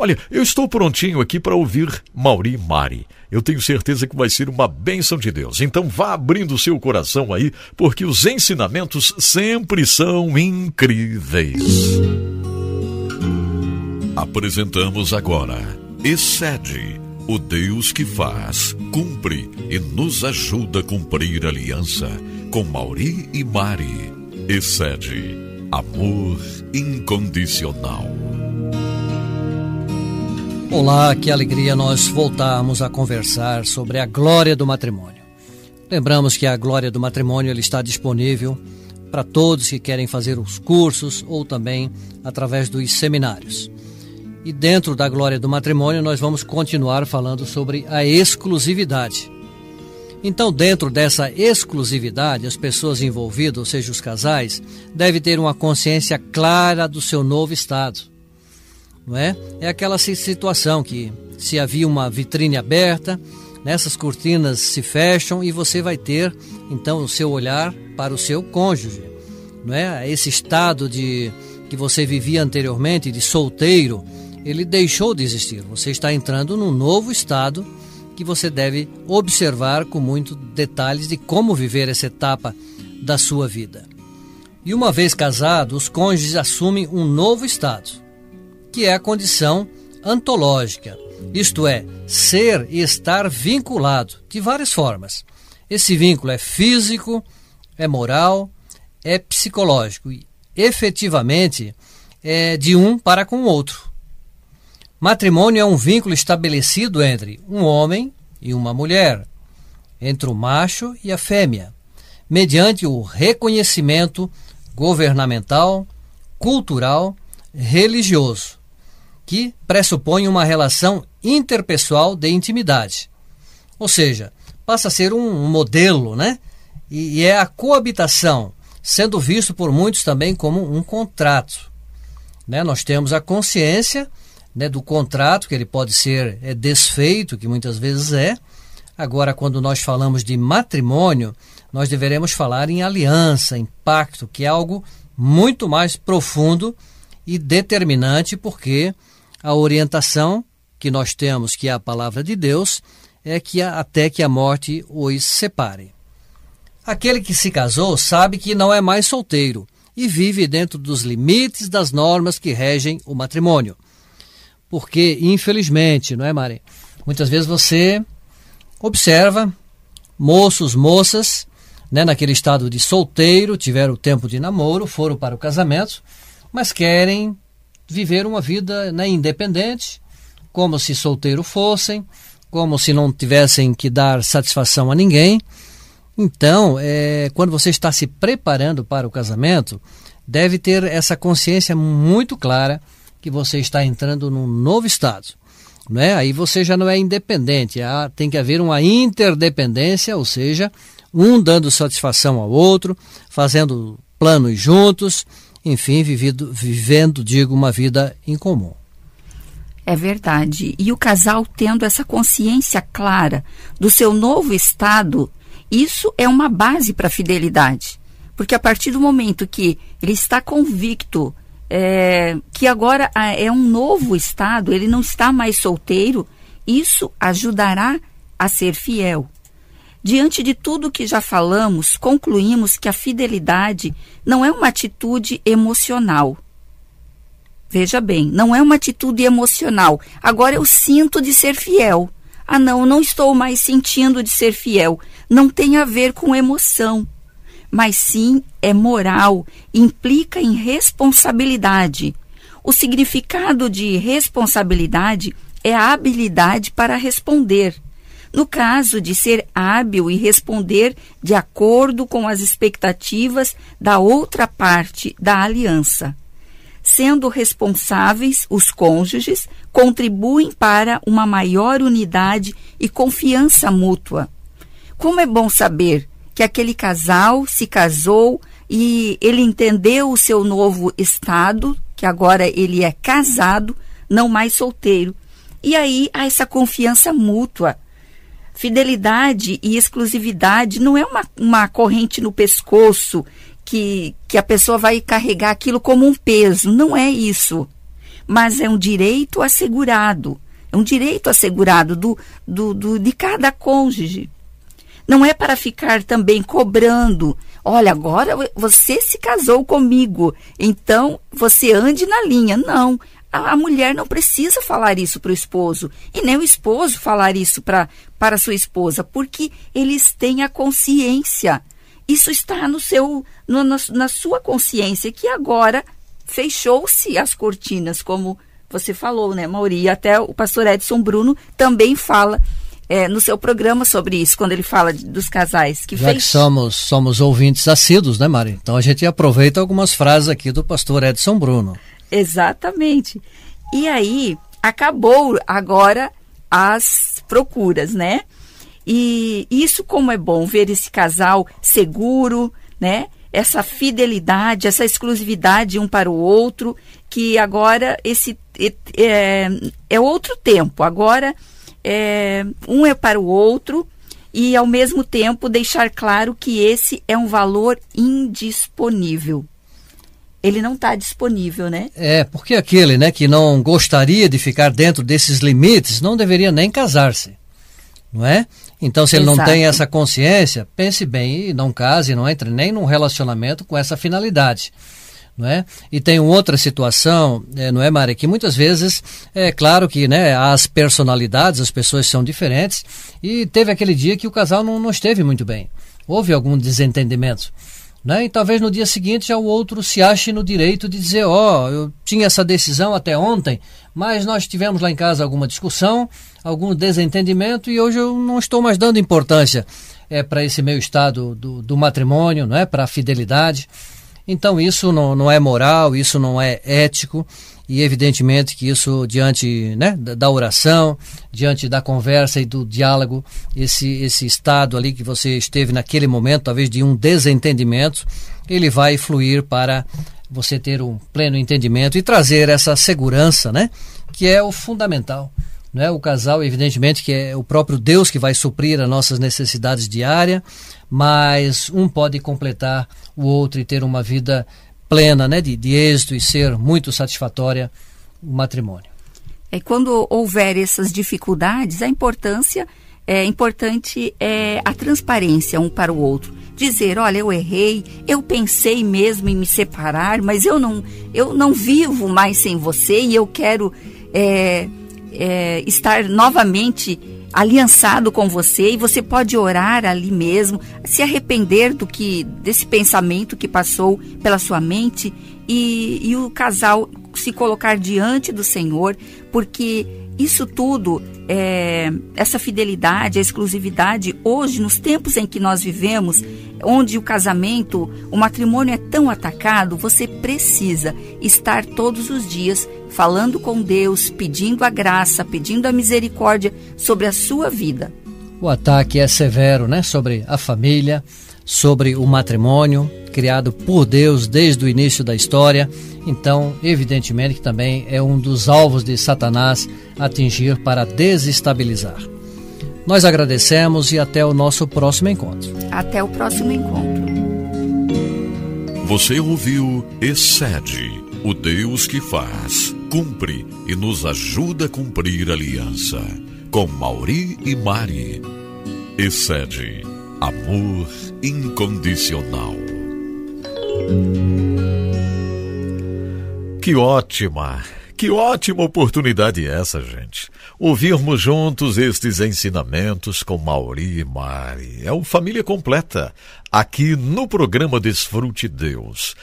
Olha, eu estou prontinho aqui para ouvir Mauri Mari. Eu tenho certeza que vai ser uma bênção de Deus. Então vá abrindo o seu coração aí, porque os ensinamentos sempre são incríveis. Apresentamos agora Excede, o Deus que faz, cumpre e nos ajuda a cumprir a aliança com Mauri e Mari. Excede, amor incondicional. Olá, que alegria nós voltarmos a conversar sobre a glória do matrimônio. Lembramos que a glória do matrimônio ele está disponível para todos que querem fazer os cursos ou também através dos seminários. E dentro da glória do matrimônio, nós vamos continuar falando sobre a exclusividade. Então, dentro dessa exclusividade, as pessoas envolvidas, ou seja, os casais, devem ter uma consciência clara do seu novo estado. Não é? É aquela situação que se havia uma vitrine aberta, nessas cortinas se fecham e você vai ter então o seu olhar para o seu cônjuge, não é? Esse estado de que você vivia anteriormente de solteiro, ele deixou de existir. Você está entrando num novo estado que você deve observar com muito detalhes de como viver essa etapa da sua vida. E uma vez casados, os cônjuges assumem um novo estado, que é a condição antológica, isto é, ser e estar vinculado de várias formas. Esse vínculo é físico, é moral, é psicológico e efetivamente é de um para com o outro. Matrimônio é um vínculo estabelecido entre um homem e uma mulher, entre o macho e a fêmea, mediante o reconhecimento governamental, cultural, religioso, que pressupõe uma relação interpessoal de intimidade. Ou seja, passa a ser um modelo, né? E, é a coabitação, sendo visto por muitos também como um contrato. Né? Nós temos a consciência né, do contrato, que ele pode ser é, desfeito, que muitas vezes é. Agora, quando nós falamos de matrimônio, nós deveremos falar em aliança, em pacto, que é algo muito mais profundo e determinante, porque a orientação que nós temos, que é a palavra de Deus, é que até que a morte os separe. Aquele que se casou sabe que não é mais solteiro e vive dentro dos limites das normas que regem o matrimônio. Porque, infelizmente, não é, Mari? Muitas vezes você observa moços, moças, né, naquele estado de solteiro, tiveram tempo de namoro, foram para o casamento, mas querem viver uma vida né, independente, como se solteiro fossem, como se não tivessem que dar satisfação a ninguém. Então, é, quando você está se preparando para o casamento, deve ter essa consciência muito clara que você está entrando num novo estado. Né? Aí você já não é independente, tem que haver uma interdependência, ou seja, um dando satisfação ao outro, fazendo planos juntos, enfim, vivido, vivendo, digo, uma vida em comum. É verdade. E o casal tendo essa consciência clara do seu novo estado, isso é uma base para a fidelidade. Porque a partir do momento que ele está convicto é, que agora é um novo estado, ele não está mais solteiro, isso ajudará a ser fiel. Diante de tudo que já falamos, concluímos que a fidelidade não é uma atitude emocional. Veja bem, não é uma atitude emocional. Agora eu sinto de ser fiel. Ah, não, não estou mais sentindo de ser fiel. Não tem a ver com emoção mas sim é moral, implica em responsabilidade. O significado de responsabilidade é a habilidade para responder. No caso de ser hábil e responder de acordo com as expectativas da outra parte da aliança. Sendo responsáveis, os cônjuges contribuem para uma maior unidade e confiança mútua. Como é bom saber que aquele casal se casou e ele entendeu o seu novo estado, que agora ele é casado, não mais solteiro. E aí há essa confiança mútua. Fidelidade e exclusividade não é uma, uma corrente no pescoço que, que a pessoa vai carregar aquilo como um peso. Não é isso. mas é um direito assegurado. É um direito assegurado do, do, do, de cada cônjuge. Não é para ficar também cobrando. Olha, agora você se casou comigo, então você ande na linha. Não. A, a mulher não precisa falar isso para o esposo e nem o esposo falar isso pra, para sua esposa, porque eles têm a consciência. Isso está no seu, no, na, na sua consciência que agora fechou-se as cortinas, como você falou, né, Mauri? E até o pastor Edson Bruno também fala é, no seu programa sobre isso, quando ele fala de, dos casais. Que Já fez... que somos, somos ouvintes assíduos, né, Mari? Então a gente aproveita algumas frases aqui do pastor Edson Bruno. Exatamente. E aí, acabou agora as procuras, né? E isso como é bom ver esse casal seguro, né? Essa fidelidade, essa exclusividade um para o outro, que agora esse é, é outro tempo. Agora é, um é para o outro e, ao mesmo tempo, deixar claro que esse é um valor indisponível. Ele não está disponível, né? É, porque aquele né, que não gostaria de ficar dentro desses limites não deveria nem casar-se, não é? Então, se ele Exato. não tem essa consciência, pense bem e não case, não entre nem num relacionamento com essa finalidade. Não é? E tem outra situação, é, não é, Mari, que muitas vezes é claro que né, as personalidades, as pessoas são diferentes, e teve aquele dia que o casal não, não esteve muito bem. Houve algum desentendimento. Né? E talvez no dia seguinte já o outro se ache no direito de dizer, ó, oh, eu tinha essa decisão até ontem, mas nós tivemos lá em casa alguma discussão, algum desentendimento e hoje eu não estou mais dando importância é, para esse meu estado do, do matrimônio, não é? para a fidelidade. Então isso não, não é moral, isso não é ético e evidentemente que isso diante né, da oração, diante da conversa e do diálogo, esse, esse estado ali que você esteve naquele momento, talvez de um desentendimento, ele vai fluir para você ter um pleno entendimento e trazer essa segurança, né, que é o fundamental. Não é o casal, evidentemente, que é o próprio Deus que vai suprir as nossas necessidades diárias, mas um pode completar o outro e ter uma vida plena, né, de, de êxito e ser muito satisfatória o matrimônio. É quando houver essas dificuldades, a importância é importante é a transparência um para o outro. Dizer, olha, eu errei, eu pensei mesmo em me separar, mas eu não, eu não vivo mais sem você e eu quero é, é, estar novamente aliançado com você e você pode orar ali mesmo, se arrepender do que desse pensamento que passou pela sua mente e, e o casal se colocar diante do Senhor, porque isso tudo, é, essa fidelidade, a exclusividade, hoje, nos tempos em que nós vivemos, onde o casamento, o matrimônio é tão atacado, você precisa estar todos os dias falando com Deus, pedindo a graça, pedindo a misericórdia sobre a sua vida. O ataque é severo, né, sobre a família, sobre o matrimônio, criado por Deus desde o início da história. Então, evidentemente que também é um dos alvos de Satanás atingir para desestabilizar. Nós agradecemos e até o nosso próximo encontro. Até o próximo encontro. Você ouviu Excede, o Deus que faz, cumpre e nos ajuda a cumprir a aliança. Com Mauri e Mari. Excede, amor incondicional. Que ótima, que ótima oportunidade essa, gente. Ouvirmos juntos estes ensinamentos com Mauri e Mari. É uma família completa, aqui no programa Desfrute Deus.